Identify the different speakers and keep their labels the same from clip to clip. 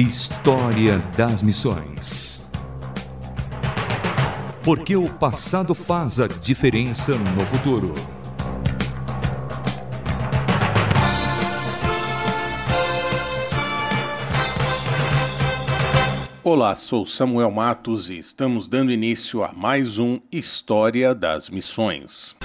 Speaker 1: História das Missões. Porque o passado faz a diferença no futuro.
Speaker 2: Olá, sou Samuel Matos e estamos dando início a mais um História das Missões.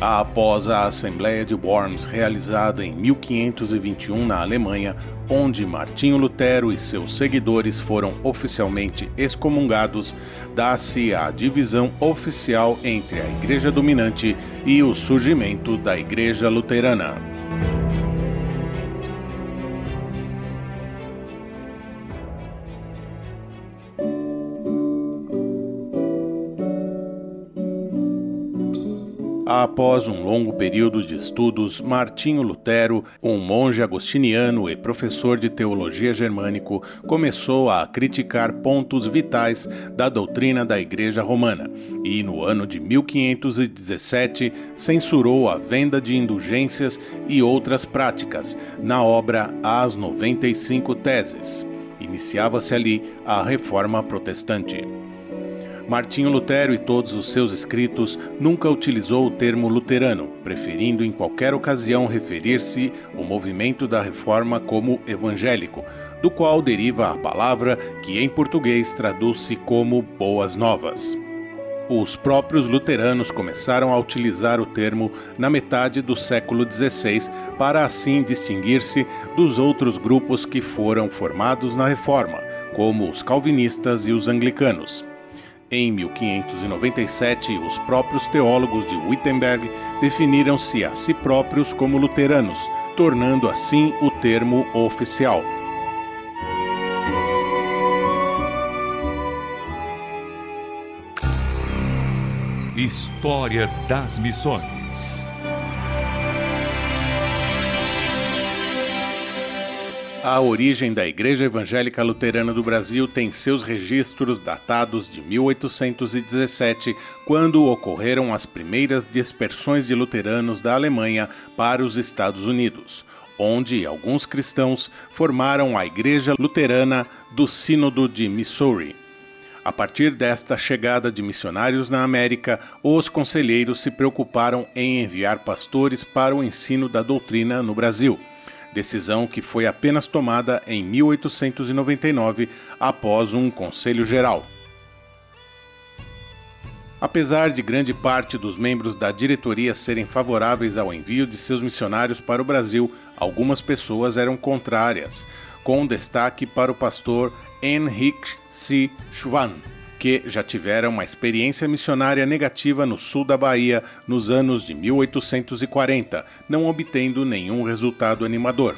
Speaker 2: Após a Assembleia de Worms realizada em 1521 na Alemanha, onde Martinho Lutero e seus seguidores foram oficialmente excomungados, dá-se a divisão oficial entre a Igreja dominante e o surgimento da Igreja Luterana. Após um longo período de estudos, Martinho Lutero, um monge agostiniano e professor de teologia germânico, começou a criticar pontos vitais da doutrina da Igreja Romana e, no ano de 1517, censurou a venda de indulgências e outras práticas na obra As 95 Teses. Iniciava-se ali a Reforma Protestante. Martinho Lutero e todos os seus escritos nunca utilizou o termo luterano, preferindo em qualquer ocasião referir-se ao movimento da reforma como evangélico, do qual deriva a palavra que em português traduz-se como boas novas. Os próprios luteranos começaram a utilizar o termo na metade do século XVI para assim distinguir-se dos outros grupos que foram formados na reforma, como os calvinistas e os anglicanos. Em 1597, os próprios teólogos de Wittenberg definiram-se a si próprios como luteranos, tornando assim o termo oficial.
Speaker 1: História das Missões.
Speaker 2: A origem da Igreja Evangélica Luterana do Brasil tem seus registros datados de 1817, quando ocorreram as primeiras dispersões de luteranos da Alemanha para os Estados Unidos, onde alguns cristãos formaram a Igreja Luterana do Sínodo de Missouri. A partir desta chegada de missionários na América, os conselheiros se preocuparam em enviar pastores para o ensino da doutrina no Brasil decisão que foi apenas tomada em 1899 após um Conselho Geral. Apesar de grande parte dos membros da diretoria serem favoráveis ao envio de seus missionários para o Brasil, algumas pessoas eram contrárias, com destaque para o pastor Henrik C. Schwann, que já tiveram uma experiência missionária negativa no sul da Bahia nos anos de 1840, não obtendo nenhum resultado animador.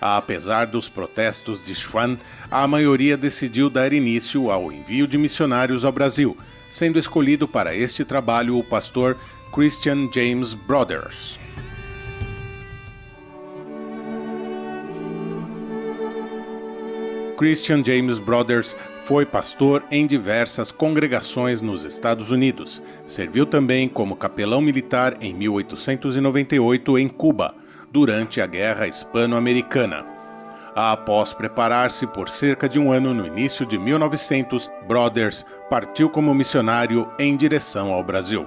Speaker 2: Apesar dos protestos de Schwann, a maioria decidiu dar início ao envio de missionários ao Brasil, sendo escolhido para este trabalho o pastor Christian James Brothers. Christian James Brothers foi pastor em diversas congregações nos Estados Unidos. Serviu também como capelão militar em 1898 em Cuba, durante a Guerra Hispano-Americana. Após preparar-se por cerca de um ano no início de 1900, Brothers partiu como missionário em direção ao Brasil.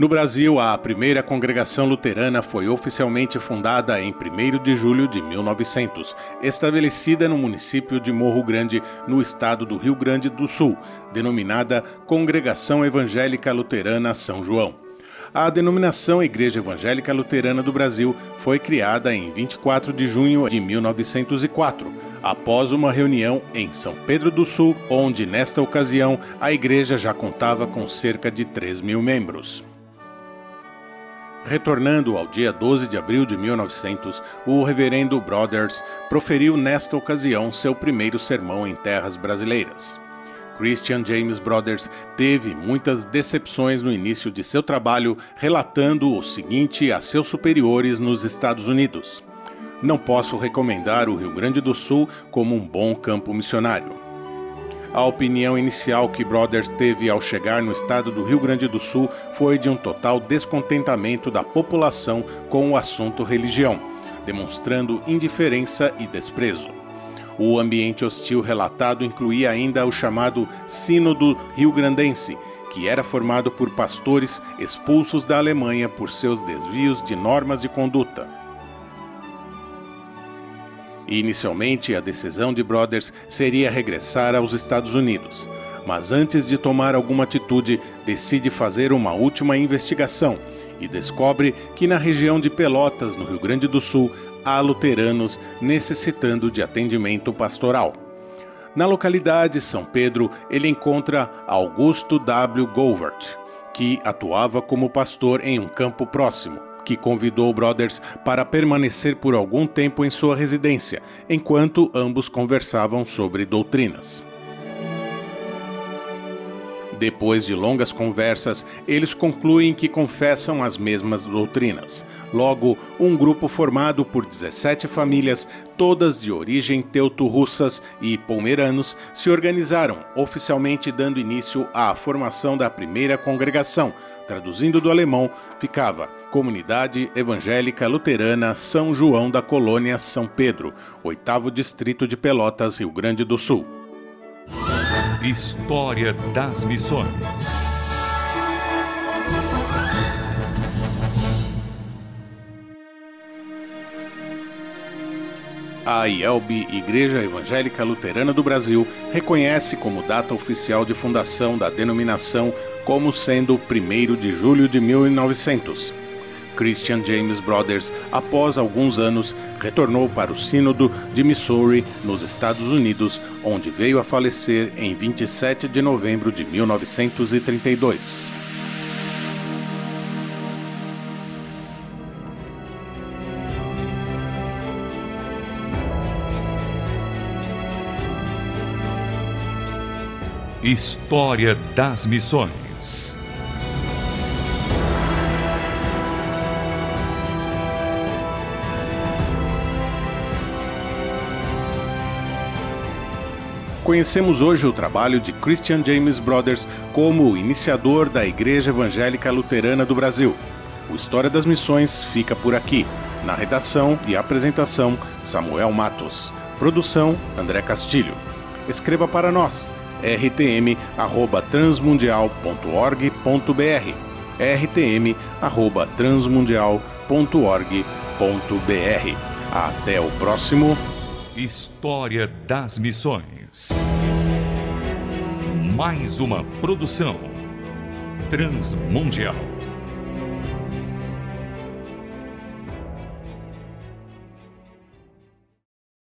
Speaker 2: No Brasil, a primeira congregação luterana foi oficialmente fundada em 1 de julho de 1900, estabelecida no município de Morro Grande, no estado do Rio Grande do Sul, denominada Congregação Evangélica Luterana São João. A denominação Igreja Evangélica Luterana do Brasil foi criada em 24 de junho de 1904, após uma reunião em São Pedro do Sul, onde, nesta ocasião, a igreja já contava com cerca de 3 mil membros. Retornando ao dia 12 de abril de 1900, o reverendo Brothers proferiu nesta ocasião seu primeiro sermão em terras brasileiras. Christian James Brothers teve muitas decepções no início de seu trabalho, relatando o seguinte a seus superiores nos Estados Unidos: Não posso recomendar o Rio Grande do Sul como um bom campo missionário. A opinião inicial que Brothers teve ao chegar no estado do Rio Grande do Sul foi de um total descontentamento da população com o assunto religião, demonstrando indiferença e desprezo. O ambiente hostil relatado incluía ainda o chamado Sínodo Rio-Grandense, que era formado por pastores expulsos da Alemanha por seus desvios de normas de conduta. Inicialmente, a decisão de Brothers seria regressar aos Estados Unidos, mas antes de tomar alguma atitude, decide fazer uma última investigação e descobre que na região de Pelotas, no Rio Grande do Sul, há luteranos necessitando de atendimento pastoral. Na localidade São Pedro, ele encontra Augusto W. Govert, que atuava como pastor em um campo próximo, que convidou Brothers para permanecer por algum tempo em sua residência, enquanto ambos conversavam sobre doutrinas. Depois de longas conversas, eles concluem que confessam as mesmas doutrinas. Logo, um grupo formado por 17 famílias, todas de origem teuto-russas e pomeranos, se organizaram, oficialmente dando início à formação da primeira congregação. Traduzindo do alemão, ficava Comunidade Evangélica Luterana São João da Colônia São Pedro, oitavo distrito de Pelotas, Rio Grande do Sul.
Speaker 1: História das Missões.
Speaker 2: A IELB, Igreja Evangélica Luterana do Brasil, reconhece como data oficial de fundação da denominação como sendo 1 de julho de 1900 Christian James Brothers, após alguns anos, retornou para o Sínodo de Missouri, nos Estados Unidos, onde veio a falecer em 27 de novembro de 1932.
Speaker 1: História das Missões
Speaker 2: Conhecemos hoje o trabalho de Christian James Brothers como o iniciador da Igreja Evangélica Luterana do Brasil. O História das Missões fica por aqui. Na redação e apresentação, Samuel Matos. Produção, André Castilho. Escreva para nós, rtm@transmundial.org.br. rtm@transmundial.org.br. Até o próximo
Speaker 1: História das Missões. Mais uma produção transmundial.